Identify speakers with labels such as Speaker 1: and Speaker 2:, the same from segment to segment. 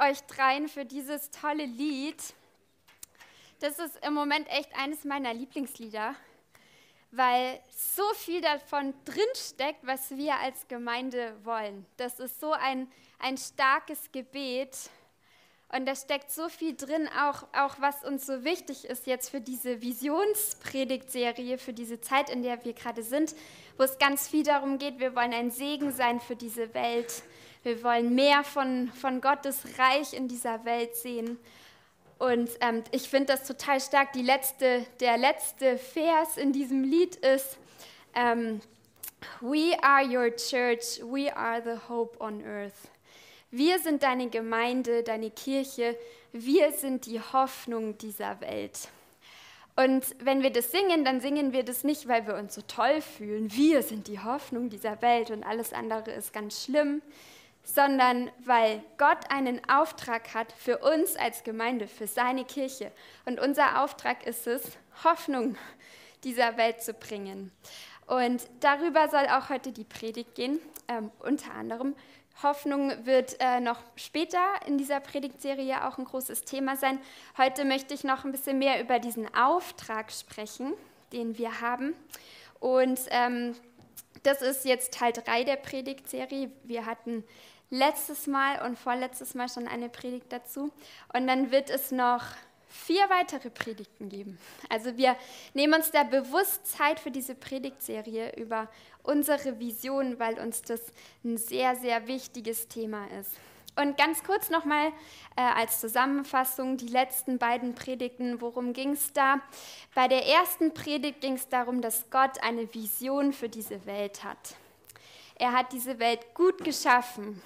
Speaker 1: Euch dreien für dieses tolle Lied. Das ist im Moment echt eines meiner Lieblingslieder, weil so viel davon drinsteckt, was wir als Gemeinde wollen. Das ist so ein, ein starkes Gebet und da steckt so viel drin, auch, auch was uns so wichtig ist jetzt für diese Visionspredigtserie, für diese Zeit, in der wir gerade sind, wo es ganz viel darum geht, wir wollen ein Segen sein für diese Welt. Wir wollen mehr von, von Gottes Reich in dieser Welt sehen. Und ähm, ich finde das total stark. Die letzte, der letzte Vers in diesem Lied ist, ähm, We are your church, we are the hope on earth. Wir sind deine Gemeinde, deine Kirche, wir sind die Hoffnung dieser Welt. Und wenn wir das singen, dann singen wir das nicht, weil wir uns so toll fühlen, wir sind die Hoffnung dieser Welt und alles andere ist ganz schlimm, sondern weil Gott einen Auftrag hat für uns als Gemeinde, für seine Kirche. Und unser Auftrag ist es, Hoffnung dieser Welt zu bringen. Und darüber soll auch heute die Predigt gehen, ähm, unter anderem Hoffnung wird äh, noch später in dieser Predigtserie auch ein großes Thema sein. Heute möchte ich noch ein bisschen mehr über diesen Auftrag sprechen, den wir haben. Und ähm, das ist jetzt Teil 3 der Predigtserie. Wir hatten letztes Mal und vorletztes Mal schon eine Predigt dazu. Und dann wird es noch vier weitere Predigten geben. Also wir nehmen uns da bewusst Zeit für diese Predigtserie über unsere Vision, weil uns das ein sehr, sehr wichtiges Thema ist. Und ganz kurz nochmal äh, als Zusammenfassung die letzten beiden Predigten. Worum ging es da? Bei der ersten Predigt ging es darum, dass Gott eine Vision für diese Welt hat. Er hat diese Welt gut geschaffen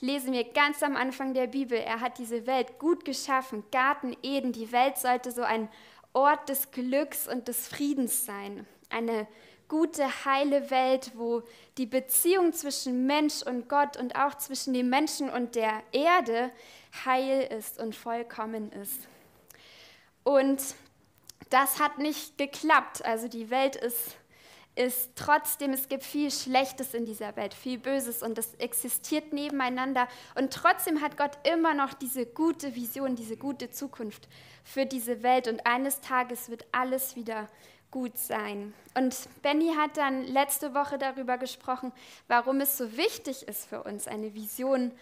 Speaker 1: lesen wir ganz am Anfang der Bibel, er hat diese Welt gut geschaffen, Garten Eden, die Welt sollte so ein Ort des Glücks und des Friedens sein, eine gute, heile Welt, wo die Beziehung zwischen Mensch und Gott und auch zwischen dem Menschen und der Erde heil ist und vollkommen ist. Und das hat nicht geklappt. Also die Welt ist ist trotzdem, es gibt viel Schlechtes in dieser Welt, viel Böses und das existiert nebeneinander. Und trotzdem hat Gott immer noch diese gute Vision, diese gute Zukunft für diese Welt. Und eines Tages wird alles wieder gut sein. Und Benny hat dann letzte Woche darüber gesprochen, warum es so wichtig ist für uns, eine Vision zu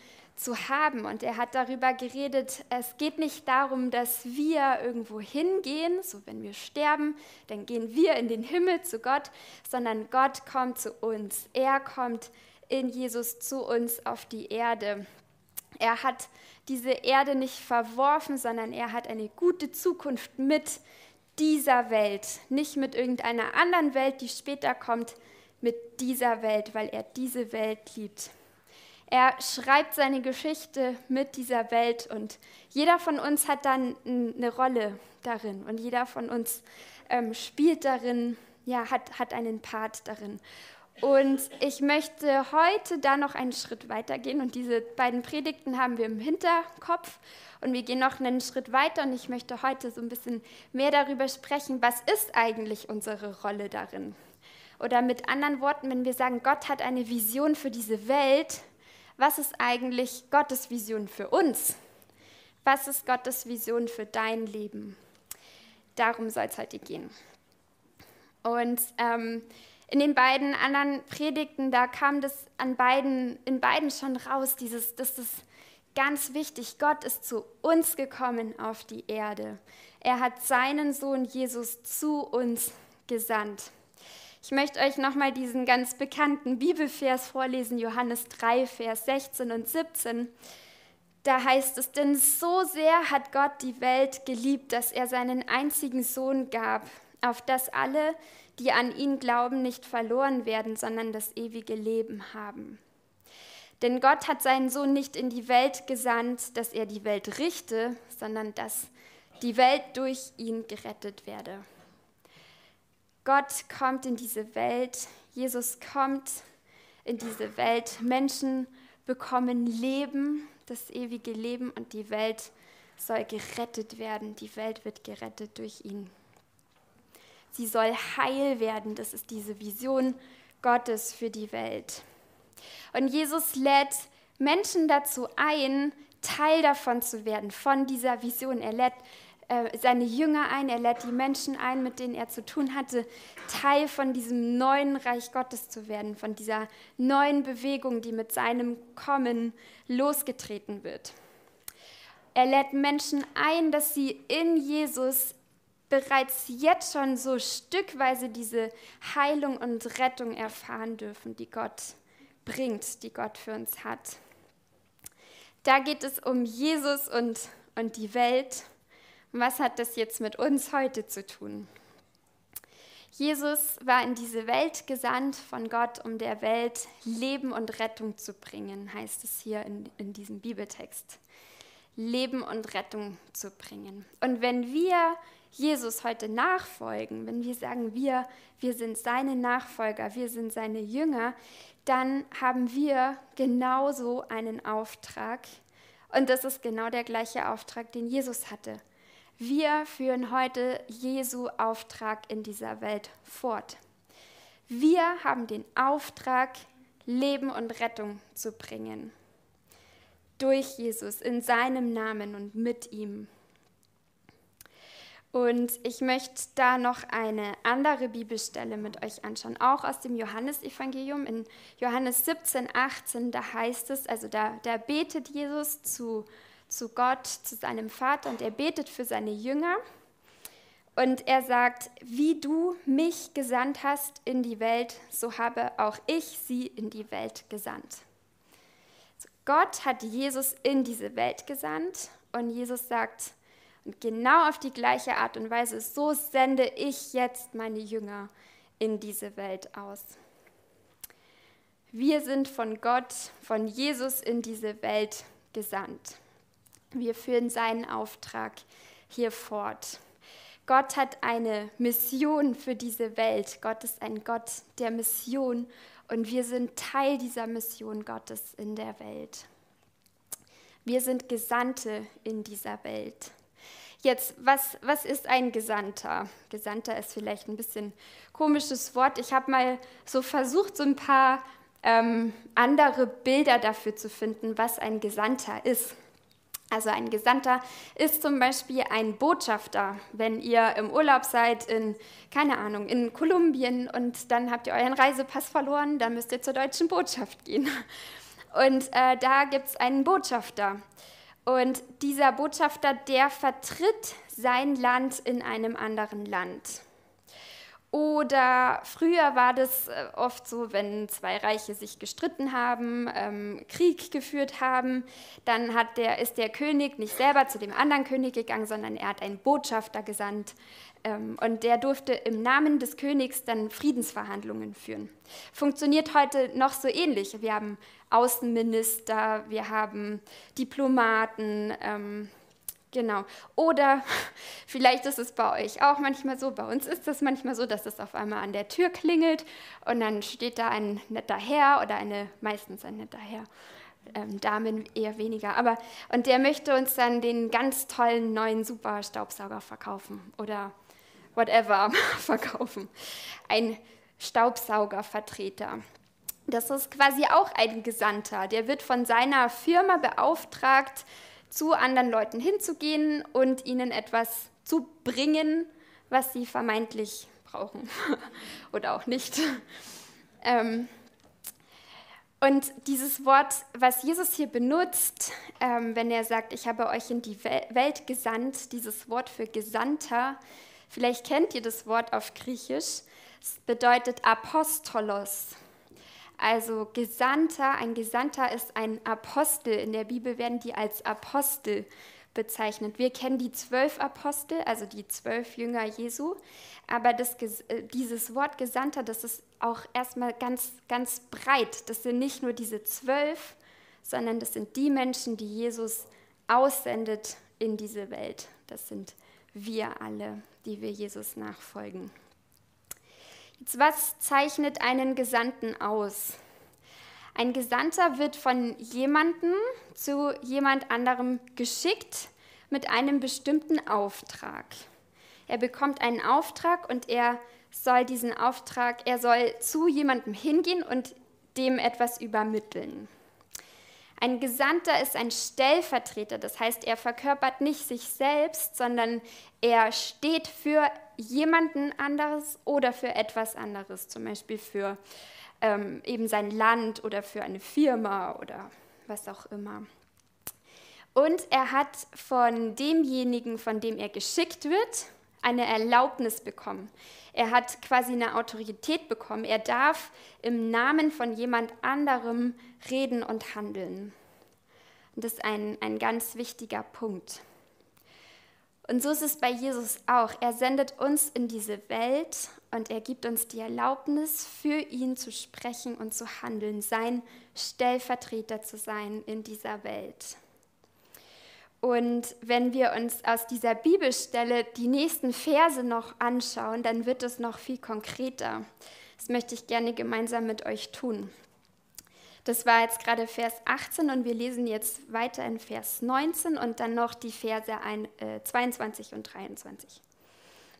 Speaker 1: haben. Und er hat darüber geredet, es geht nicht darum, dass wir irgendwo hingehen, so wenn wir sterben, dann gehen wir in den Himmel zu Gott, sondern Gott kommt zu uns. Er kommt in Jesus zu uns auf die Erde. Er hat diese Erde nicht verworfen, sondern er hat eine gute Zukunft mit dieser Welt, nicht mit irgendeiner anderen Welt, die später kommt, mit dieser Welt, weil er diese Welt liebt. Er schreibt seine Geschichte mit dieser Welt und jeder von uns hat dann eine Rolle darin und jeder von uns ähm, spielt darin, ja, hat, hat einen Part darin. Und ich möchte heute da noch einen Schritt weiter gehen und diese beiden Predigten haben wir im Hinterkopf und wir gehen noch einen Schritt weiter und ich möchte heute so ein bisschen mehr darüber sprechen, was ist eigentlich unsere Rolle darin? Oder mit anderen Worten, wenn wir sagen, Gott hat eine Vision für diese Welt, was ist eigentlich Gottes Vision für uns? Was ist Gottes Vision für dein Leben? Darum soll es heute gehen. Und ähm, in den beiden anderen Predigten, da kam das an beiden, in beiden schon raus, dieses, das ist ganz wichtig. Gott ist zu uns gekommen auf die Erde. Er hat seinen Sohn Jesus zu uns gesandt. Ich möchte euch nochmal diesen ganz bekannten Bibelvers vorlesen, Johannes 3, Vers 16 und 17. Da heißt es, denn so sehr hat Gott die Welt geliebt, dass er seinen einzigen Sohn gab, auf dass alle, die an ihn glauben, nicht verloren werden, sondern das ewige Leben haben. Denn Gott hat seinen Sohn nicht in die Welt gesandt, dass er die Welt richte, sondern dass die Welt durch ihn gerettet werde. Gott kommt in diese Welt, Jesus kommt in diese Welt, Menschen bekommen Leben, das ewige Leben und die Welt soll gerettet werden, die Welt wird gerettet durch ihn. Sie soll heil werden, das ist diese Vision Gottes für die Welt. Und Jesus lädt Menschen dazu ein, Teil davon zu werden, von dieser Vision. Er lädt seine Jünger ein, er lädt die Menschen ein, mit denen er zu tun hatte, Teil von diesem neuen Reich Gottes zu werden, von dieser neuen Bewegung, die mit seinem Kommen losgetreten wird. Er lädt Menschen ein, dass sie in Jesus bereits jetzt schon so stückweise diese Heilung und Rettung erfahren dürfen, die Gott bringt, die Gott für uns hat. Da geht es um Jesus und, und die Welt. Was hat das jetzt mit uns heute zu tun? Jesus war in diese Welt gesandt von Gott, um der Welt Leben und Rettung zu bringen, heißt es hier in, in diesem Bibeltext. Leben und Rettung zu bringen. Und wenn wir Jesus heute nachfolgen, wenn wir sagen, wir, wir sind seine Nachfolger, wir sind seine Jünger, dann haben wir genauso einen Auftrag. Und das ist genau der gleiche Auftrag, den Jesus hatte. Wir führen heute Jesu Auftrag in dieser Welt fort. Wir haben den Auftrag, Leben und Rettung zu bringen. Durch Jesus, in seinem Namen und mit ihm. Und ich möchte da noch eine andere Bibelstelle mit euch anschauen, auch aus dem Johannesevangelium. In Johannes 17, 18, da heißt es, also da, da betet Jesus zu, zu Gott, zu seinem Vater und er betet für seine Jünger. Und er sagt, wie du mich gesandt hast in die Welt, so habe auch ich sie in die Welt gesandt. Also Gott hat Jesus in diese Welt gesandt und Jesus sagt, und genau auf die gleiche Art und Weise, so sende ich jetzt meine Jünger in diese Welt aus. Wir sind von Gott, von Jesus in diese Welt gesandt. Wir führen seinen Auftrag hier fort. Gott hat eine Mission für diese Welt. Gott ist ein Gott der Mission und wir sind Teil dieser Mission Gottes in der Welt. Wir sind Gesandte in dieser Welt. Jetzt, was, was ist ein Gesandter? Gesandter ist vielleicht ein bisschen komisches Wort. Ich habe mal so versucht, so ein paar ähm, andere Bilder dafür zu finden, was ein Gesandter ist. Also ein Gesandter ist zum Beispiel ein Botschafter, wenn ihr im Urlaub seid in, keine Ahnung, in Kolumbien und dann habt ihr euren Reisepass verloren, dann müsst ihr zur deutschen Botschaft gehen. Und äh, da gibt es einen Botschafter. Und dieser Botschafter, der vertritt sein Land in einem anderen Land. Oder früher war das äh, oft so, wenn zwei Reiche sich gestritten haben, ähm, Krieg geführt haben, dann hat der, ist der König nicht selber zu dem anderen König gegangen, sondern er hat einen Botschafter gesandt. Ähm, und der durfte im Namen des Königs dann Friedensverhandlungen führen. Funktioniert heute noch so ähnlich. Wir haben Außenminister, wir haben Diplomaten, ähm, genau. Oder vielleicht ist es bei euch auch manchmal so, bei uns ist es manchmal so, dass es auf einmal an der Tür klingelt und dann steht da ein netter Herr oder eine, meistens ein netter Herr, ähm, Damen eher weniger, aber und der möchte uns dann den ganz tollen neuen Super-Staubsauger verkaufen oder whatever verkaufen. Ein Staubsaugervertreter. Das ist quasi auch ein Gesandter. Der wird von seiner Firma beauftragt, zu anderen Leuten hinzugehen und ihnen etwas zu bringen, was sie vermeintlich brauchen oder auch nicht. Ähm, und dieses Wort, was Jesus hier benutzt, ähm, wenn er sagt, ich habe euch in die Welt gesandt, dieses Wort für Gesandter, vielleicht kennt ihr das Wort auf Griechisch, es bedeutet Apostolos. Also Gesandter, ein Gesandter ist ein Apostel. In der Bibel werden die als Apostel bezeichnet. Wir kennen die zwölf Apostel, also die zwölf Jünger Jesu, aber das, äh, dieses Wort Gesandter, das ist auch erstmal ganz, ganz breit. Das sind nicht nur diese zwölf, sondern das sind die Menschen, die Jesus aussendet in diese Welt. Das sind wir alle, die wir Jesus nachfolgen. Jetzt, was zeichnet einen Gesandten aus? Ein Gesandter wird von jemandem zu jemand anderem geschickt mit einem bestimmten Auftrag. Er bekommt einen Auftrag und er soll diesen Auftrag, er soll zu jemandem hingehen und dem etwas übermitteln. Ein Gesandter ist ein Stellvertreter, das heißt, er verkörpert nicht sich selbst, sondern er steht für jemanden anderes oder für etwas anderes, zum Beispiel für ähm, eben sein Land oder für eine Firma oder was auch immer. Und er hat von demjenigen, von dem er geschickt wird, eine Erlaubnis bekommen. Er hat quasi eine Autorität bekommen. Er darf im Namen von jemand anderem reden und handeln. Und das ist ein, ein ganz wichtiger Punkt. Und so ist es bei Jesus auch. Er sendet uns in diese Welt und er gibt uns die Erlaubnis, für ihn zu sprechen und zu handeln, sein Stellvertreter zu sein in dieser Welt. Und wenn wir uns aus dieser Bibelstelle die nächsten Verse noch anschauen, dann wird es noch viel konkreter. Das möchte ich gerne gemeinsam mit euch tun. Das war jetzt gerade Vers 18 und wir lesen jetzt weiter in Vers 19 und dann noch die Verse 22 äh, und 23.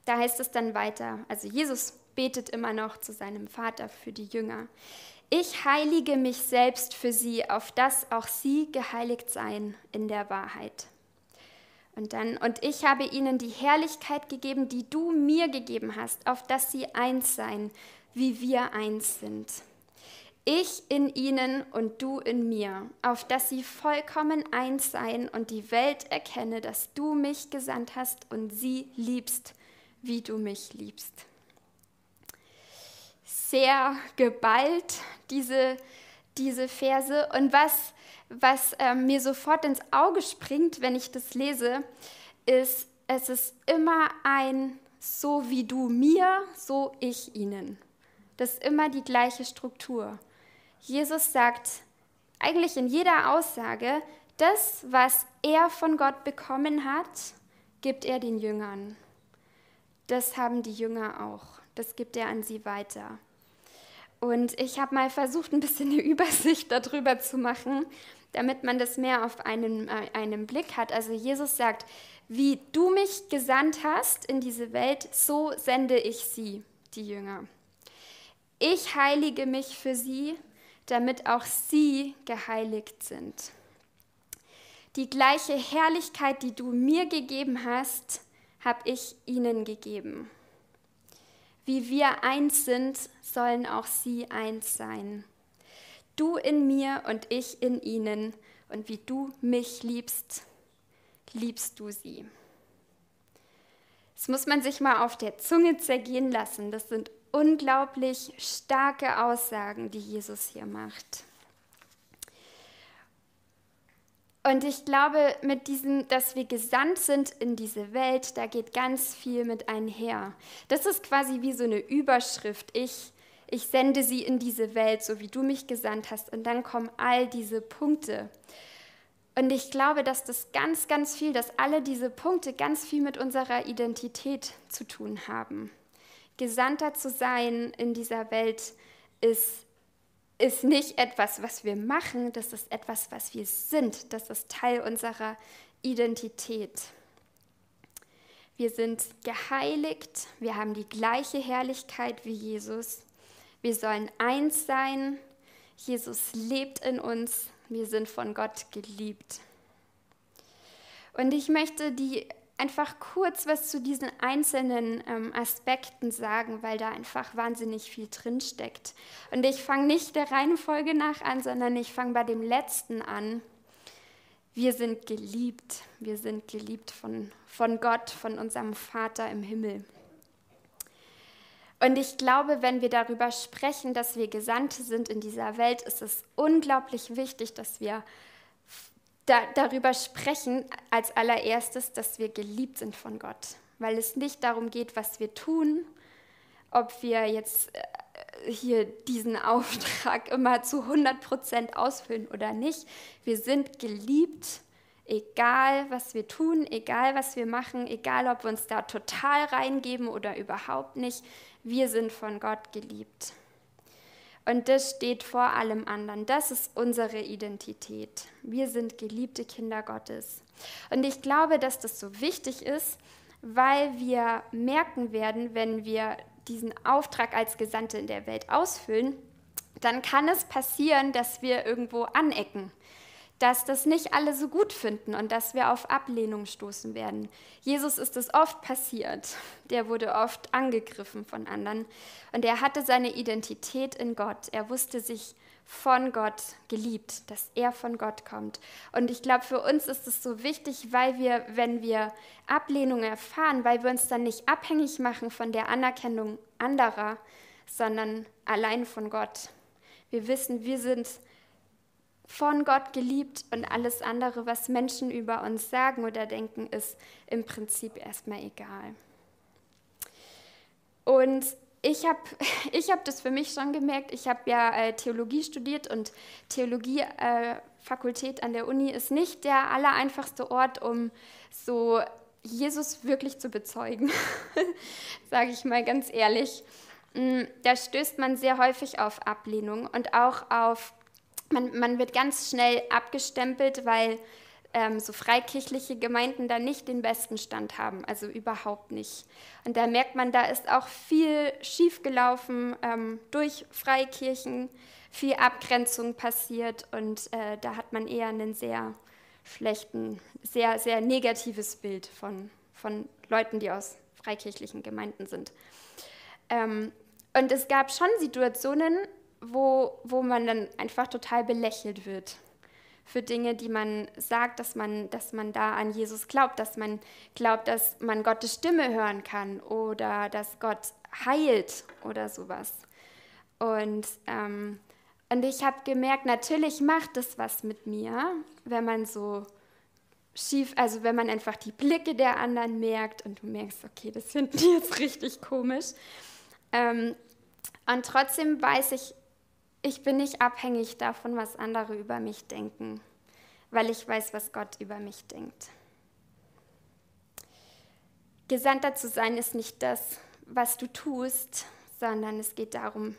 Speaker 1: Da heißt es dann weiter, also Jesus betet immer noch zu seinem Vater für die Jünger. Ich heilige mich selbst für sie, auf dass auch sie geheiligt seien in der Wahrheit. Und dann, und ich habe ihnen die Herrlichkeit gegeben, die du mir gegeben hast, auf dass sie eins seien, wie wir eins sind. Ich in ihnen und du in mir, auf dass sie vollkommen eins seien und die Welt erkenne, dass du mich gesandt hast und sie liebst, wie du mich liebst sehr geballt, diese, diese Verse. Und was, was äh, mir sofort ins Auge springt, wenn ich das lese, ist, es ist immer ein so wie du mir, so ich ihnen. Das ist immer die gleiche Struktur. Jesus sagt eigentlich in jeder Aussage, das, was er von Gott bekommen hat, gibt er den Jüngern. Das haben die Jünger auch. Das gibt er an sie weiter. Und ich habe mal versucht, ein bisschen eine Übersicht darüber zu machen, damit man das mehr auf einen, äh, einen Blick hat. Also Jesus sagt, wie du mich gesandt hast in diese Welt, so sende ich sie, die Jünger. Ich heilige mich für sie, damit auch sie geheiligt sind. Die gleiche Herrlichkeit, die du mir gegeben hast, habe ich ihnen gegeben wie wir eins sind, sollen auch sie eins sein. Du in mir und ich in ihnen, und wie du mich liebst, liebst du sie. Das muss man sich mal auf der Zunge zergehen lassen. Das sind unglaublich starke Aussagen, die Jesus hier macht. Und ich glaube, mit diesem, dass wir gesandt sind in diese Welt, da geht ganz viel mit einher. Das ist quasi wie so eine Überschrift. Ich, ich sende sie in diese Welt, so wie du mich gesandt hast. Und dann kommen all diese Punkte. Und ich glaube, dass das ganz, ganz viel, dass alle diese Punkte ganz viel mit unserer Identität zu tun haben. Gesandter zu sein in dieser Welt ist ist nicht etwas, was wir machen, das ist etwas, was wir sind. Das ist Teil unserer Identität. Wir sind geheiligt, wir haben die gleiche Herrlichkeit wie Jesus. Wir sollen eins sein. Jesus lebt in uns. Wir sind von Gott geliebt. Und ich möchte die einfach kurz was zu diesen einzelnen ähm, Aspekten sagen, weil da einfach wahnsinnig viel drinsteckt. Und ich fange nicht der Reihenfolge nach an, sondern ich fange bei dem letzten an. Wir sind geliebt. Wir sind geliebt von, von Gott, von unserem Vater im Himmel. Und ich glaube, wenn wir darüber sprechen, dass wir Gesandte sind in dieser Welt, ist es unglaublich wichtig, dass wir da, darüber sprechen als allererstes, dass wir geliebt sind von Gott, weil es nicht darum geht, was wir tun, ob wir jetzt äh, hier diesen Auftrag immer zu 100 Prozent ausfüllen oder nicht. Wir sind geliebt, egal was wir tun, egal was wir machen, egal ob wir uns da total reingeben oder überhaupt nicht. Wir sind von Gott geliebt. Und das steht vor allem anderen. Das ist unsere Identität. Wir sind geliebte Kinder Gottes. Und ich glaube, dass das so wichtig ist, weil wir merken werden, wenn wir diesen Auftrag als Gesandte in der Welt ausfüllen, dann kann es passieren, dass wir irgendwo anecken, dass das nicht alle so gut finden und dass wir auf Ablehnung stoßen werden. Jesus ist es oft passiert. Der wurde oft angegriffen von anderen und er hatte seine Identität in Gott. Er wusste sich von Gott geliebt, dass er von Gott kommt. Und ich glaube, für uns ist es so wichtig, weil wir, wenn wir Ablehnung erfahren, weil wir uns dann nicht abhängig machen von der Anerkennung anderer, sondern allein von Gott. Wir wissen, wir sind von Gott geliebt und alles andere, was Menschen über uns sagen oder denken, ist im Prinzip erstmal egal. Und ich habe ich hab das für mich schon gemerkt. Ich habe ja äh, Theologie studiert und Theologiefakultät äh, an der Uni ist nicht der allereinfachste Ort, um so Jesus wirklich zu bezeugen, sage ich mal ganz ehrlich. Mm, da stößt man sehr häufig auf Ablehnung und auch auf man, man wird ganz schnell abgestempelt, weil ähm, so freikirchliche Gemeinden da nicht den besten Stand haben, also überhaupt nicht. Und da merkt man, da ist auch viel schiefgelaufen ähm, durch Freikirchen, viel Abgrenzung passiert und äh, da hat man eher einen sehr schlechten, sehr, sehr negatives Bild von, von Leuten, die aus freikirchlichen Gemeinden sind. Ähm, und es gab schon Situationen, wo, wo man dann einfach total belächelt wird für Dinge, die man sagt, dass man, dass man da an Jesus glaubt, dass man glaubt, dass man Gottes Stimme hören kann oder dass Gott heilt oder sowas. Und, ähm, und ich habe gemerkt, natürlich macht es was mit mir, wenn man so schief, also wenn man einfach die Blicke der anderen merkt und du merkst, okay, das finden die jetzt richtig komisch. Ähm, und trotzdem weiß ich, ich bin nicht abhängig davon, was andere über mich denken, weil ich weiß, was Gott über mich denkt. Gesandter zu sein ist nicht das, was du tust, sondern es geht darum,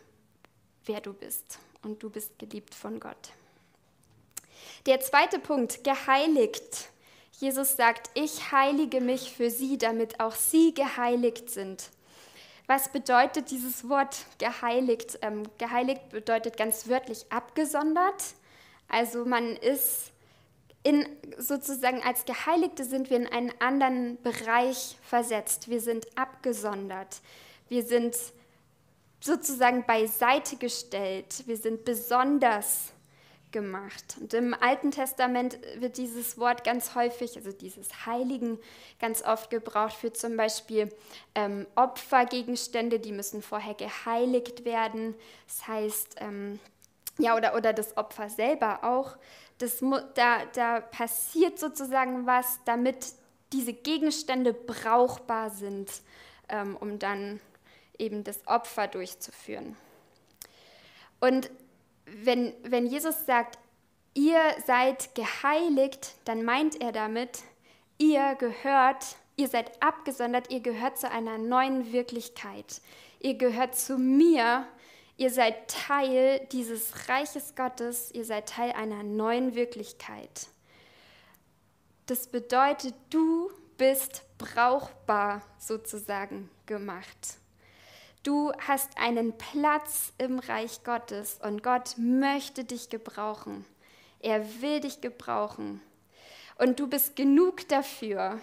Speaker 1: wer du bist. Und du bist geliebt von Gott. Der zweite Punkt, geheiligt. Jesus sagt, ich heilige mich für sie, damit auch sie geheiligt sind. Was bedeutet dieses Wort geheiligt? Ähm, geheiligt bedeutet ganz wörtlich abgesondert. Also man ist in, sozusagen als Geheiligte sind wir in einen anderen Bereich versetzt. Wir sind abgesondert. Wir sind sozusagen beiseite gestellt. Wir sind besonders gemacht. Und im Alten Testament wird dieses Wort ganz häufig, also dieses Heiligen, ganz oft gebraucht für zum Beispiel ähm, Opfergegenstände, die müssen vorher geheiligt werden. Das heißt, ähm, ja, oder, oder das Opfer selber auch. Das, da, da passiert sozusagen was, damit diese Gegenstände brauchbar sind, ähm, um dann eben das Opfer durchzuführen. Und wenn, wenn Jesus sagt, ihr seid geheiligt, dann meint er damit, ihr gehört, ihr seid abgesondert, ihr gehört zu einer neuen Wirklichkeit. Ihr gehört zu mir, ihr seid Teil dieses Reiches Gottes, ihr seid Teil einer neuen Wirklichkeit. Das bedeutet, du bist brauchbar sozusagen gemacht. Du hast einen Platz im Reich Gottes und Gott möchte dich gebrauchen. Er will dich gebrauchen. Und du bist genug dafür.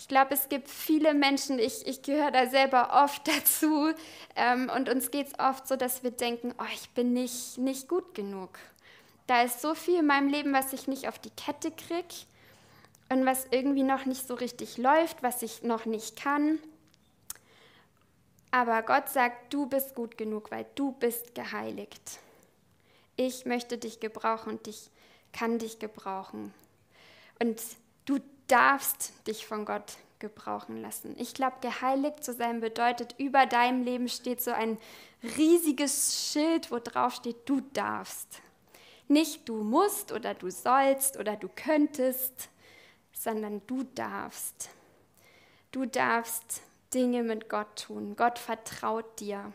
Speaker 1: Ich glaube, es gibt viele Menschen, ich, ich gehöre da selber oft dazu, ähm, und uns geht es oft so, dass wir denken, oh, ich bin nicht, nicht gut genug. Da ist so viel in meinem Leben, was ich nicht auf die Kette kriege und was irgendwie noch nicht so richtig läuft, was ich noch nicht kann. Aber Gott sagt, du bist gut genug, weil du bist geheiligt. Ich möchte dich gebrauchen und ich kann dich gebrauchen. Und du darfst dich von Gott gebrauchen lassen. Ich glaube, geheiligt zu sein bedeutet, über deinem Leben steht so ein riesiges Schild, wo drauf steht, du darfst. Nicht du musst oder du sollst oder du könntest, sondern du darfst. Du darfst Dinge mit Gott tun. Gott vertraut dir.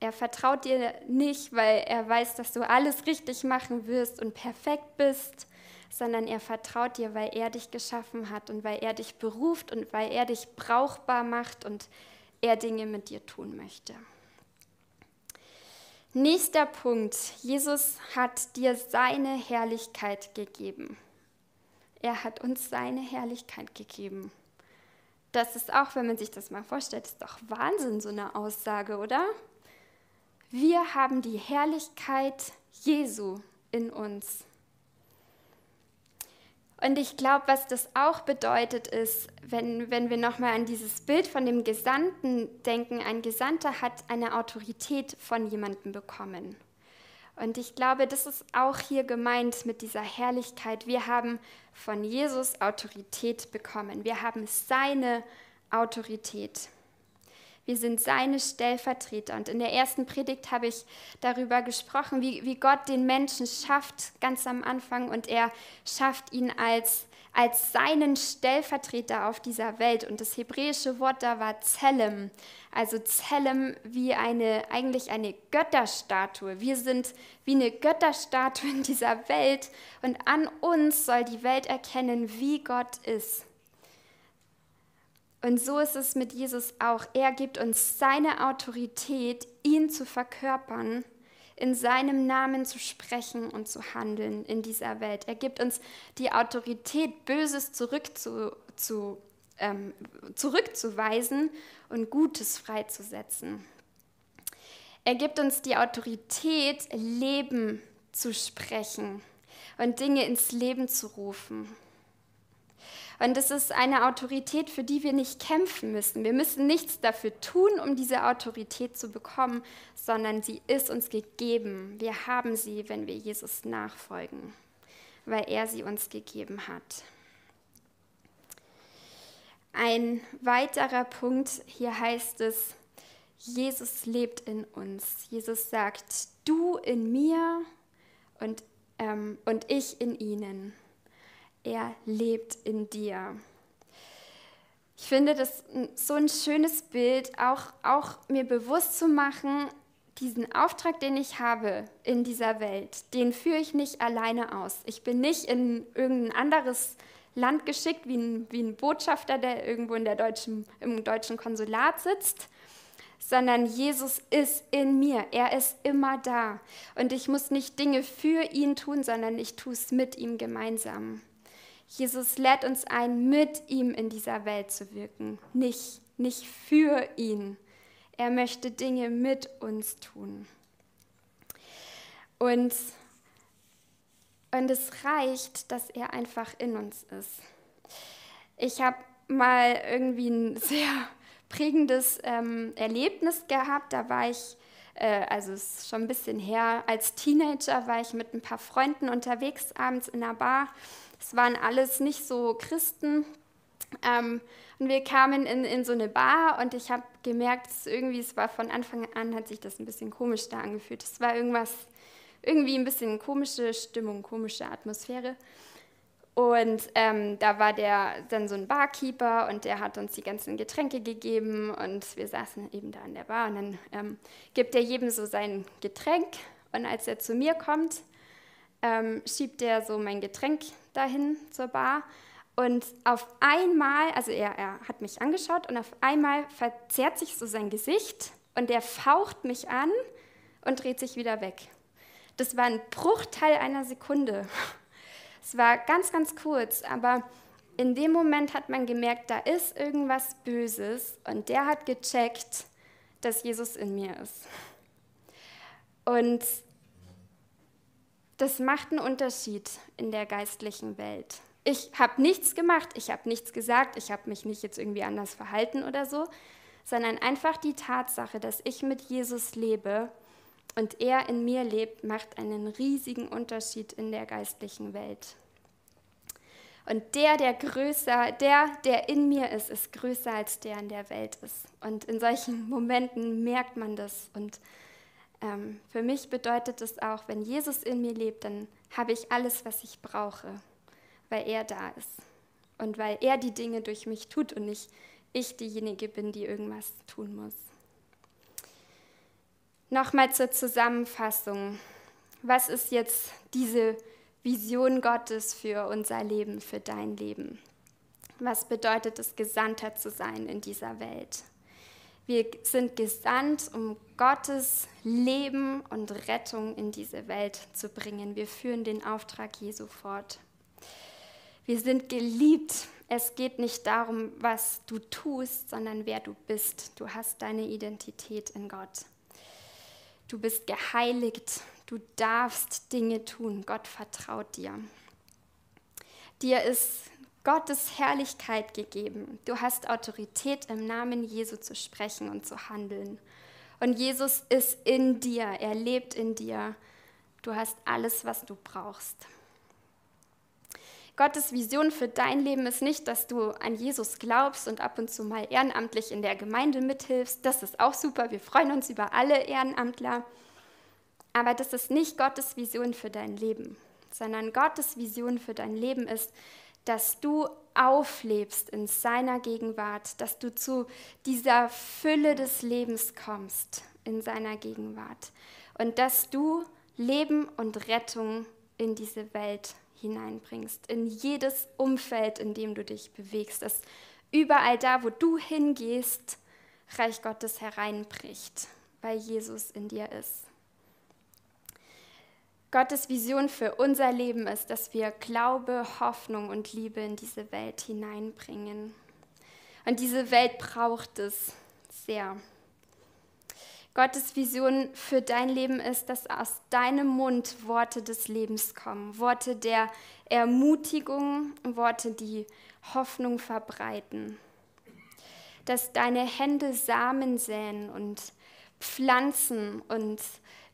Speaker 1: Er vertraut dir nicht, weil er weiß, dass du alles richtig machen wirst und perfekt bist, sondern er vertraut dir, weil er dich geschaffen hat und weil er dich beruft und weil er dich brauchbar macht und er Dinge mit dir tun möchte. Nächster Punkt. Jesus hat dir seine Herrlichkeit gegeben. Er hat uns seine Herrlichkeit gegeben. Das ist auch, wenn man sich das mal vorstellt, ist doch Wahnsinn, so eine Aussage, oder? Wir haben die Herrlichkeit Jesu in uns. Und ich glaube, was das auch bedeutet, ist, wenn, wenn wir nochmal an dieses Bild von dem Gesandten denken, ein Gesandter hat eine Autorität von jemandem bekommen. Und ich glaube, das ist auch hier gemeint mit dieser Herrlichkeit. Wir haben von Jesus Autorität bekommen. Wir haben seine Autorität. Wir sind seine Stellvertreter. Und in der ersten Predigt habe ich darüber gesprochen, wie, wie Gott den Menschen schafft, ganz am Anfang. Und er schafft ihn als, als seinen Stellvertreter auf dieser Welt. Und das hebräische Wort da war Zellem. Also Zellem wie eine, eigentlich eine Götterstatue. Wir sind wie eine Götterstatue in dieser Welt. Und an uns soll die Welt erkennen, wie Gott ist. Und so ist es mit Jesus auch. Er gibt uns seine Autorität, ihn zu verkörpern, in seinem Namen zu sprechen und zu handeln in dieser Welt. Er gibt uns die Autorität, Böses zurückzu, zu, ähm, zurückzuweisen und Gutes freizusetzen. Er gibt uns die Autorität, Leben zu sprechen und Dinge ins Leben zu rufen. Und es ist eine Autorität, für die wir nicht kämpfen müssen. Wir müssen nichts dafür tun, um diese Autorität zu bekommen, sondern sie ist uns gegeben. Wir haben sie, wenn wir Jesus nachfolgen, weil er sie uns gegeben hat. Ein weiterer Punkt hier heißt es, Jesus lebt in uns. Jesus sagt, du in mir und, ähm, und ich in ihnen er lebt in dir. Ich finde das so ein schönes Bild, auch, auch mir bewusst zu machen, diesen Auftrag, den ich habe in dieser Welt, den führe ich nicht alleine aus. Ich bin nicht in irgendein anderes Land geschickt, wie ein, wie ein Botschafter, der irgendwo in der deutschen, im deutschen Konsulat sitzt, sondern Jesus ist in mir. Er ist immer da. Und ich muss nicht Dinge für ihn tun, sondern ich tue es mit ihm gemeinsam. Jesus lädt uns ein, mit ihm in dieser Welt zu wirken, nicht, nicht für ihn. Er möchte Dinge mit uns tun. Und, und es reicht, dass er einfach in uns ist. Ich habe mal irgendwie ein sehr prägendes ähm, Erlebnis gehabt. Da war ich, äh, also es ist schon ein bisschen her, als Teenager war ich mit ein paar Freunden unterwegs abends in einer Bar es waren alles nicht so Christen. Ähm, und wir kamen in, in so eine Bar und ich habe gemerkt, dass irgendwie, es war von Anfang an, hat sich das ein bisschen komisch da angefühlt. Es war irgendwas, irgendwie ein bisschen komische Stimmung, komische Atmosphäre. Und ähm, da war der dann so ein Barkeeper und der hat uns die ganzen Getränke gegeben und wir saßen eben da an der Bar und dann ähm, gibt er jedem so sein Getränk und als er zu mir kommt, ähm, schiebt er so mein Getränk dahin zur Bar. Und auf einmal, also er, er hat mich angeschaut und auf einmal verzerrt sich so sein Gesicht und er faucht mich an und dreht sich wieder weg. Das war ein Bruchteil einer Sekunde. Es war ganz, ganz kurz, aber in dem Moment hat man gemerkt, da ist irgendwas Böses und der hat gecheckt, dass Jesus in mir ist. Und das macht einen Unterschied in der geistlichen Welt. Ich habe nichts gemacht, ich habe nichts gesagt, ich habe mich nicht jetzt irgendwie anders verhalten oder so, sondern einfach die Tatsache, dass ich mit Jesus lebe und er in mir lebt, macht einen riesigen Unterschied in der geistlichen Welt. Und der, der größer, der, der in mir ist, ist größer als der in der Welt ist. Und in solchen Momenten merkt man das und ähm, für mich bedeutet es auch, wenn Jesus in mir lebt, dann habe ich alles, was ich brauche, weil er da ist und weil er die Dinge durch mich tut und nicht ich diejenige bin, die irgendwas tun muss. Nochmal zur Zusammenfassung. Was ist jetzt diese Vision Gottes für unser Leben, für dein Leben? Was bedeutet es, Gesandter zu sein in dieser Welt? Wir sind gesandt, um Gottes Leben und Rettung in diese Welt zu bringen. Wir führen den Auftrag Jesu fort. Wir sind geliebt. Es geht nicht darum, was du tust, sondern wer du bist. Du hast deine Identität in Gott. Du bist geheiligt. Du darfst Dinge tun. Gott vertraut dir. Dir ist Gottes Herrlichkeit gegeben. Du hast Autorität im Namen Jesu zu sprechen und zu handeln. Und Jesus ist in dir, er lebt in dir. Du hast alles, was du brauchst. Gottes Vision für dein Leben ist nicht, dass du an Jesus glaubst und ab und zu mal ehrenamtlich in der Gemeinde mithilfst. Das ist auch super. Wir freuen uns über alle Ehrenamtler. Aber das ist nicht Gottes Vision für dein Leben, sondern Gottes Vision für dein Leben ist, dass du auflebst in seiner Gegenwart, dass du zu dieser Fülle des Lebens kommst in seiner Gegenwart und dass du Leben und Rettung in diese Welt hineinbringst, in jedes Umfeld, in dem du dich bewegst, dass überall da, wo du hingehst, Reich Gottes hereinbricht, weil Jesus in dir ist. Gottes Vision für unser Leben ist, dass wir Glaube, Hoffnung und Liebe in diese Welt hineinbringen. Und diese Welt braucht es sehr. Gottes Vision für dein Leben ist, dass aus deinem Mund Worte des Lebens kommen, Worte der Ermutigung, Worte, die Hoffnung verbreiten. Dass deine Hände Samen säen und pflanzen und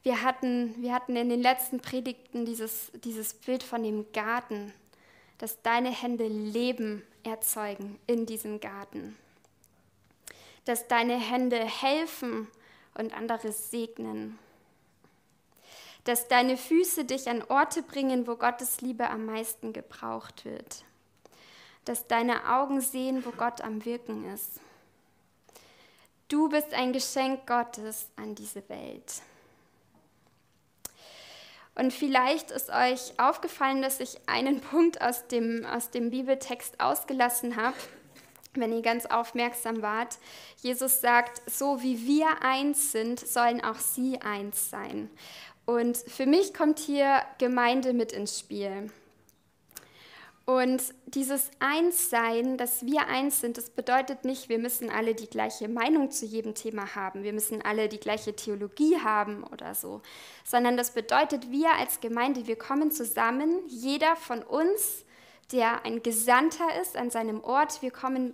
Speaker 1: wir hatten, wir hatten in den letzten Predigten dieses, dieses Bild von dem Garten, dass deine Hände Leben erzeugen in diesem Garten. Dass deine Hände helfen und andere segnen. Dass deine Füße dich an Orte bringen, wo Gottes Liebe am meisten gebraucht wird. Dass deine Augen sehen, wo Gott am Wirken ist. Du bist ein Geschenk Gottes an diese Welt. Und vielleicht ist euch aufgefallen, dass ich einen Punkt aus dem, aus dem Bibeltext ausgelassen habe, wenn ihr ganz aufmerksam wart. Jesus sagt, so wie wir eins sind, sollen auch sie eins sein. Und für mich kommt hier Gemeinde mit ins Spiel. Und dieses Einssein, dass wir eins sind, das bedeutet nicht, wir müssen alle die gleiche Meinung zu jedem Thema haben, wir müssen alle die gleiche Theologie haben oder so, sondern das bedeutet, wir als Gemeinde, wir kommen zusammen, jeder von uns, der ein Gesandter ist an seinem Ort, wir kommen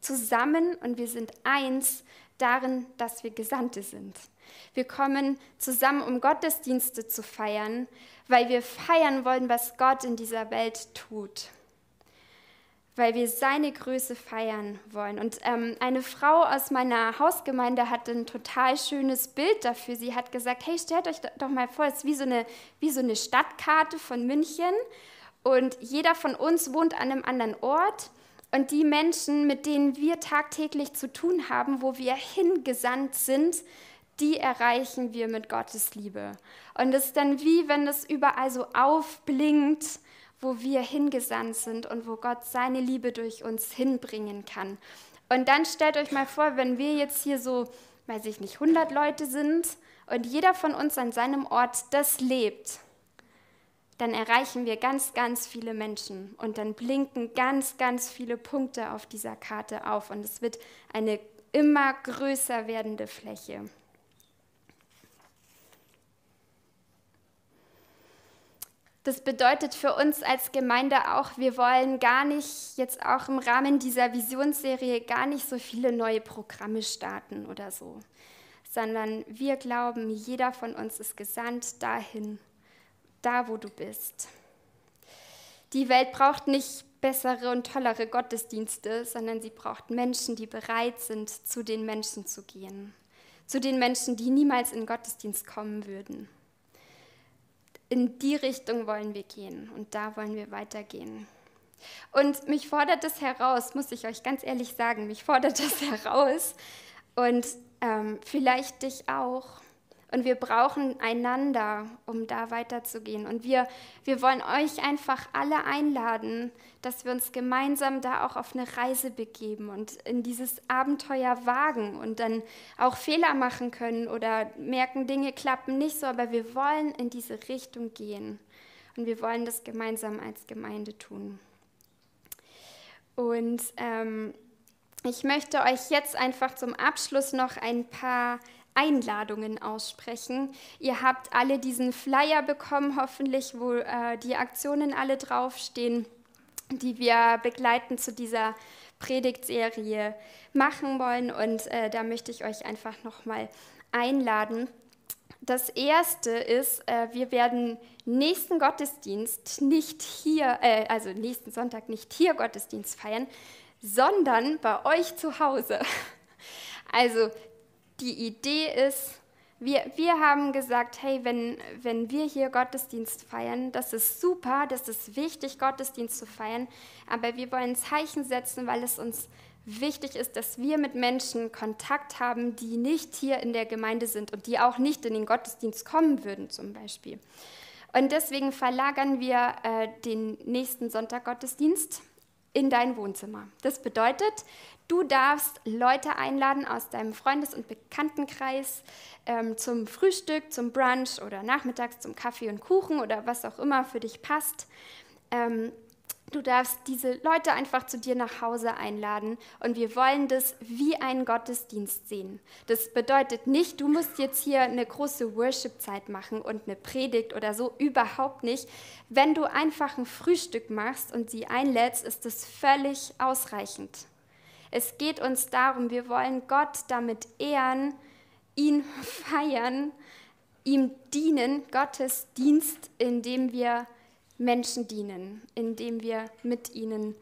Speaker 1: zusammen und wir sind eins darin, dass wir Gesandte sind. Wir kommen zusammen, um Gottesdienste zu feiern, weil wir feiern wollen, was Gott in dieser Welt tut. Weil wir seine Größe feiern wollen. Und ähm, eine Frau aus meiner Hausgemeinde hat ein total schönes Bild dafür. Sie hat gesagt, hey, stellt euch doch mal vor, es ist wie so eine, wie so eine Stadtkarte von München. Und jeder von uns wohnt an einem anderen Ort. Und die Menschen, mit denen wir tagtäglich zu tun haben, wo wir hingesandt sind, die erreichen wir mit Gottes Liebe. Und es ist dann wie, wenn es überall so aufblinkt, wo wir hingesandt sind und wo Gott seine Liebe durch uns hinbringen kann. Und dann stellt euch mal vor, wenn wir jetzt hier so, weiß ich nicht, 100 Leute sind und jeder von uns an seinem Ort das lebt, dann erreichen wir ganz, ganz viele Menschen und dann blinken ganz, ganz viele Punkte auf dieser Karte auf und es wird eine immer größer werdende Fläche. Das bedeutet für uns als Gemeinde auch, wir wollen gar nicht jetzt auch im Rahmen dieser Visionsserie gar nicht so viele neue Programme starten oder so, sondern wir glauben, jeder von uns ist gesandt dahin, da wo du bist. Die Welt braucht nicht bessere und tollere Gottesdienste, sondern sie braucht Menschen, die bereit sind, zu den Menschen zu gehen, zu den Menschen, die niemals in Gottesdienst kommen würden in die Richtung wollen wir gehen und da wollen wir weitergehen. Und mich fordert es heraus, muss ich euch ganz ehrlich sagen, mich fordert es heraus und ähm, vielleicht dich auch. Und wir brauchen einander, um da weiterzugehen. Und wir, wir wollen euch einfach alle einladen, dass wir uns gemeinsam da auch auf eine Reise begeben und in dieses Abenteuer wagen und dann auch Fehler machen können oder merken, Dinge klappen nicht so, aber wir wollen in diese Richtung gehen. Und wir wollen das gemeinsam als Gemeinde tun. Und ähm, ich möchte euch jetzt einfach zum Abschluss noch ein paar Einladungen aussprechen. Ihr habt alle diesen Flyer bekommen, hoffentlich, wo äh, die Aktionen alle draufstehen, die wir begleiten zu dieser Predigtserie machen wollen. Und äh, da möchte ich euch einfach nochmal einladen. Das erste ist, äh, wir werden nächsten Gottesdienst nicht hier, äh, also nächsten Sonntag nicht hier Gottesdienst feiern, sondern bei euch zu Hause. Also die Idee ist, wir, wir haben gesagt, hey, wenn, wenn wir hier Gottesdienst feiern, das ist super, das ist wichtig, Gottesdienst zu feiern, aber wir wollen Zeichen setzen, weil es uns wichtig ist, dass wir mit Menschen Kontakt haben, die nicht hier in der Gemeinde sind und die auch nicht in den Gottesdienst kommen würden zum Beispiel. Und deswegen verlagern wir äh, den nächsten Sonntag Gottesdienst in dein Wohnzimmer. Das bedeutet, Du darfst Leute einladen aus deinem Freundes- und Bekanntenkreis ähm, zum Frühstück, zum Brunch oder nachmittags zum Kaffee und Kuchen oder was auch immer für dich passt. Ähm, du darfst diese Leute einfach zu dir nach Hause einladen und wir wollen das wie einen Gottesdienst sehen. Das bedeutet nicht, du musst jetzt hier eine große Worship-Zeit machen und eine Predigt oder so, überhaupt nicht. Wenn du einfach ein Frühstück machst und sie einlädst, ist das völlig ausreichend. Es geht uns darum, wir wollen Gott damit ehren, ihn feiern, ihm dienen, Gottes Dienst, indem wir Menschen dienen, indem wir mit ihnen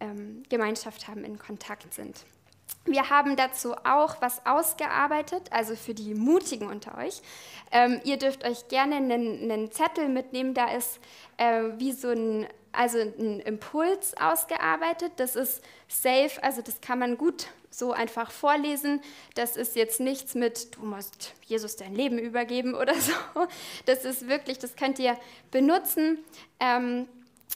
Speaker 1: ähm, Gemeinschaft haben, in Kontakt sind. Wir haben dazu auch was ausgearbeitet, also für die Mutigen unter euch. Ähm, ihr dürft euch gerne einen, einen Zettel mitnehmen, da ist äh, wie so ein also ein Impuls ausgearbeitet. Das ist safe, also das kann man gut so einfach vorlesen. Das ist jetzt nichts mit, du musst Jesus dein Leben übergeben oder so. Das ist wirklich, das könnt ihr benutzen. Ähm,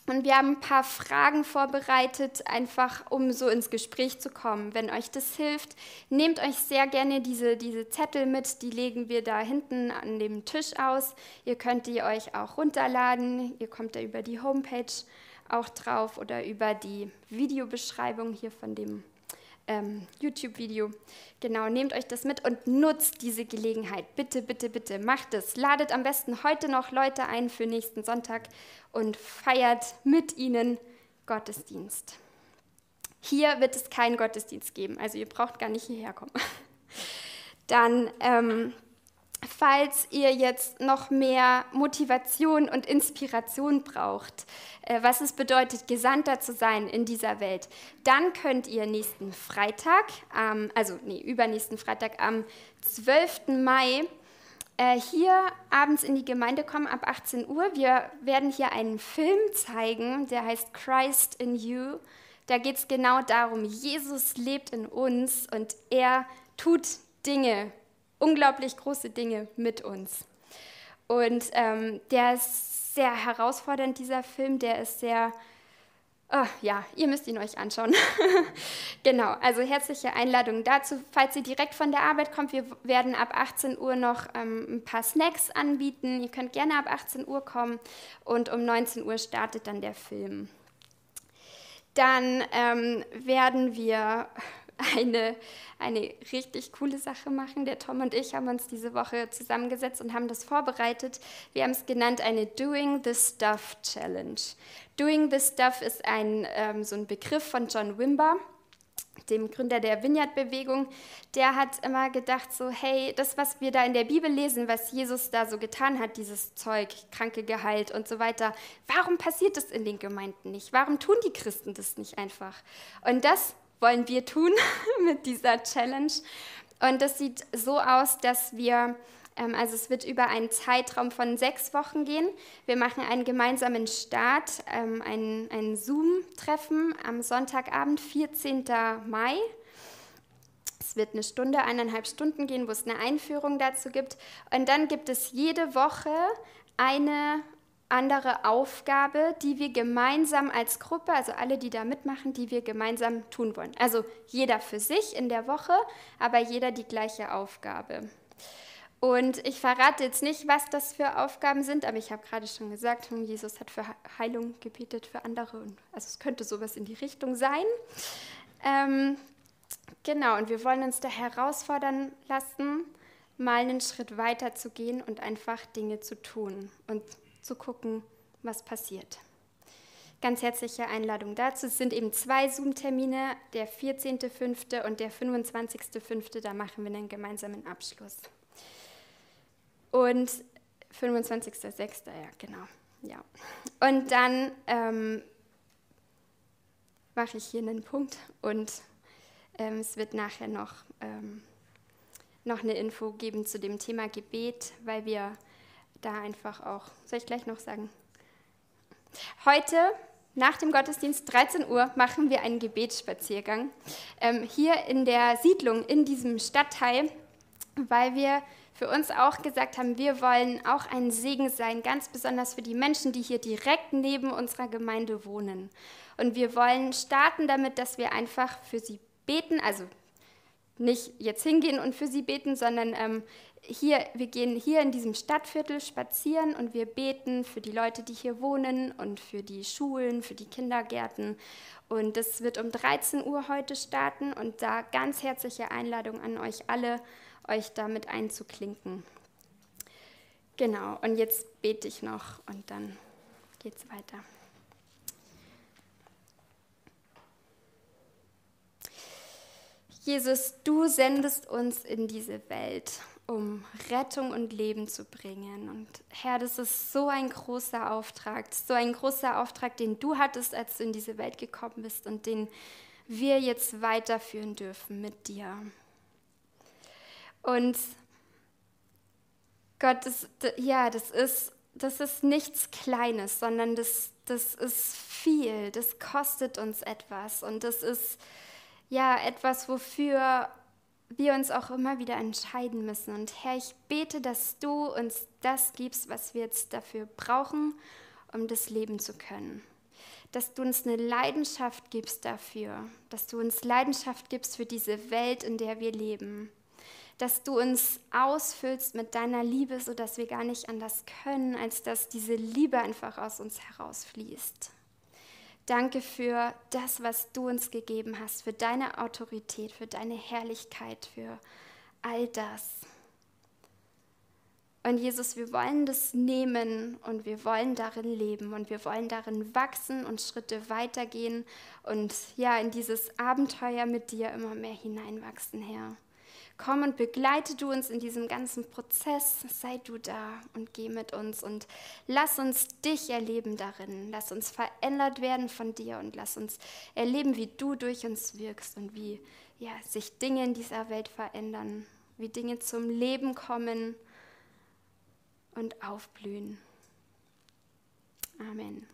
Speaker 1: und wir haben ein paar Fragen vorbereitet, einfach um so ins Gespräch zu kommen. Wenn euch das hilft, nehmt euch sehr gerne diese, diese Zettel mit, die legen wir da hinten an dem Tisch aus. Ihr könnt die euch auch runterladen. Ihr kommt da über die Homepage auch drauf oder über die Videobeschreibung hier von dem ähm, YouTube-Video. Genau, nehmt euch das mit und nutzt diese Gelegenheit. Bitte, bitte, bitte, macht es. Ladet am besten heute noch Leute ein für nächsten Sonntag und feiert mit ihnen Gottesdienst. Hier wird es keinen Gottesdienst geben, also ihr braucht gar nicht hierher kommen. Dann ähm, falls ihr jetzt noch mehr Motivation und Inspiration braucht, äh, was es bedeutet, Gesandter zu sein in dieser Welt, dann könnt ihr nächsten Freitag, also nee, übernächsten Freitag am 12. Mai äh, hier abends in die Gemeinde kommen ab 18 Uhr. Wir werden hier einen Film zeigen, der heißt Christ in You. Da geht es genau darum, Jesus lebt in uns und er tut Dinge unglaublich große Dinge mit uns. Und ähm, der ist sehr herausfordernd, dieser Film. Der ist sehr, oh, ja, ihr müsst ihn euch anschauen. genau, also herzliche Einladung dazu. Falls ihr direkt von der Arbeit kommt, wir werden ab 18 Uhr noch ähm, ein paar Snacks anbieten. Ihr könnt gerne ab 18 Uhr kommen und um 19 Uhr startet dann der Film. Dann ähm, werden wir eine, eine richtig coole Sache machen. Der Tom und ich haben uns diese Woche zusammengesetzt und haben das vorbereitet. Wir haben es genannt eine Doing the Stuff Challenge. Doing the Stuff ist ein, ähm, so ein Begriff von John Wimber dem Gründer der Vineyard-Bewegung, der hat immer gedacht, so, hey, das, was wir da in der Bibel lesen, was Jesus da so getan hat, dieses Zeug, Kranke geheilt und so weiter, warum passiert das in den Gemeinden nicht? Warum tun die Christen das nicht einfach? Und das wollen wir tun mit dieser Challenge. Und das sieht so aus, dass wir, ähm, also es wird über einen Zeitraum von sechs Wochen gehen. Wir machen einen gemeinsamen Start, ähm, ein, ein Zoom-Treffen am Sonntagabend, 14. Mai. Es wird eine Stunde, eineinhalb Stunden gehen, wo es eine Einführung dazu gibt. Und dann gibt es jede Woche eine andere Aufgabe, die wir gemeinsam als Gruppe, also alle, die da mitmachen, die wir gemeinsam tun wollen. Also jeder für sich in der Woche, aber jeder die gleiche Aufgabe. Und ich verrate jetzt nicht, was das für Aufgaben sind, aber ich habe gerade schon gesagt, hm, Jesus hat für Heilung gebetet für andere. Und also es könnte sowas in die Richtung sein. Ähm, genau, und wir wollen uns da herausfordern lassen, mal einen Schritt weiter zu gehen und einfach Dinge zu tun und zu gucken, was passiert. Ganz herzliche Einladung dazu. Es sind eben zwei Zoom-Termine, der 14.05. und der 25.05. Da machen wir einen gemeinsamen Abschluss. Und 25.06. ja, genau. Ja. Und dann ähm, mache ich hier einen Punkt und ähm, es wird nachher noch, ähm, noch eine Info geben zu dem Thema Gebet, weil wir da einfach auch, soll ich gleich noch sagen? Heute nach dem Gottesdienst 13 Uhr machen wir einen Gebetsspaziergang ähm, hier in der Siedlung, in diesem Stadtteil, weil wir für uns auch gesagt haben, wir wollen auch ein Segen sein, ganz besonders für die Menschen, die hier direkt neben unserer Gemeinde wohnen. Und wir wollen starten damit, dass wir einfach für sie beten, also nicht jetzt hingehen und für sie beten, sondern ähm, hier, wir gehen hier in diesem Stadtviertel spazieren und wir beten für die Leute, die hier wohnen und für die Schulen, für die Kindergärten. Und das wird um 13 Uhr heute starten und da ganz herzliche Einladung an euch alle, euch damit einzuklinken. Genau, und jetzt bete ich noch und dann geht's weiter. Jesus, du sendest uns in diese Welt, um Rettung und Leben zu bringen. Und Herr, das ist so ein großer Auftrag, so ein großer Auftrag, den du hattest, als du in diese Welt gekommen bist und den wir jetzt weiterführen dürfen mit dir. Und Gott, das, ja, das ist, das ist nichts Kleines, sondern das, das ist viel, das kostet uns etwas und das ist ja etwas, wofür wir uns auch immer wieder entscheiden müssen. Und Herr, ich bete, dass du uns das gibst, was wir jetzt dafür brauchen, um das leben zu können. Dass du uns eine Leidenschaft gibst dafür, dass du uns Leidenschaft gibst für diese Welt, in der wir leben. Dass du uns ausfüllst mit deiner Liebe, sodass wir gar nicht anders können, als dass diese Liebe einfach aus uns herausfließt. Danke für das, was du uns gegeben hast, für deine Autorität, für deine Herrlichkeit, für all das. Und Jesus, wir wollen das nehmen und wir wollen darin leben und wir wollen darin wachsen und Schritte weitergehen und ja, in dieses Abenteuer mit dir immer mehr hineinwachsen, Herr komm und begleite du uns in diesem ganzen Prozess, sei du da und geh mit uns und lass uns dich erleben darin, lass uns verändert werden von dir und lass uns erleben, wie du durch uns wirkst und wie ja, sich Dinge in dieser Welt verändern, wie Dinge zum Leben kommen und aufblühen. Amen.